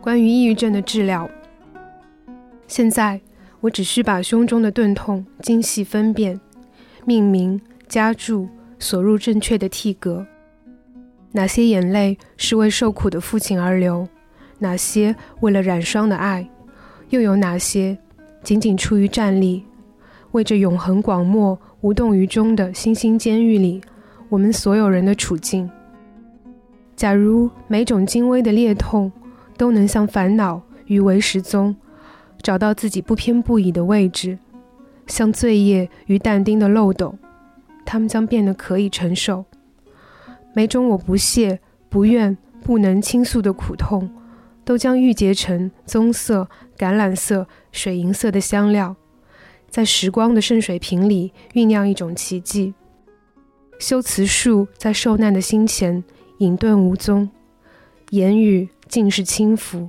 关于抑郁症的治疗，现在我只需把胸中的钝痛精细分辨、命名、加注、锁入正确的替格。哪些眼泪是为受苦的父亲而流？哪些为了染霜的爱？又有哪些仅仅出于站立，为这永恒广漠无动于衷的星星监狱里，我们所有人的处境？假如每种精微的裂痛。都能像烦恼与唯识宗找到自己不偏不倚的位置，像罪业与但丁的漏斗，他们将变得可以承受。每种我不屑、不愿、不能倾诉的苦痛，都将郁结成棕色、橄榄色、水银色的香料，在时光的圣水瓶里酝酿一种奇迹。修辞术在受难的心前隐遁无踪，言语。尽是轻浮。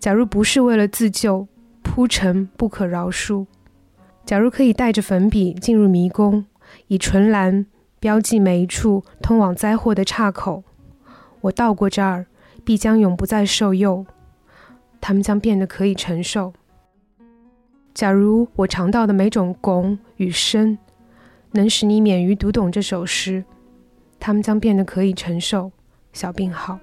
假如不是为了自救，铺陈不可饶恕；假如可以带着粉笔进入迷宫，以纯蓝标记每一处通往灾祸的岔口，我到过这儿，必将永不再受诱。他们将变得可以承受。假如我尝到的每种汞与砷，能使你免于读懂这首诗，他们将变得可以承受。小病号。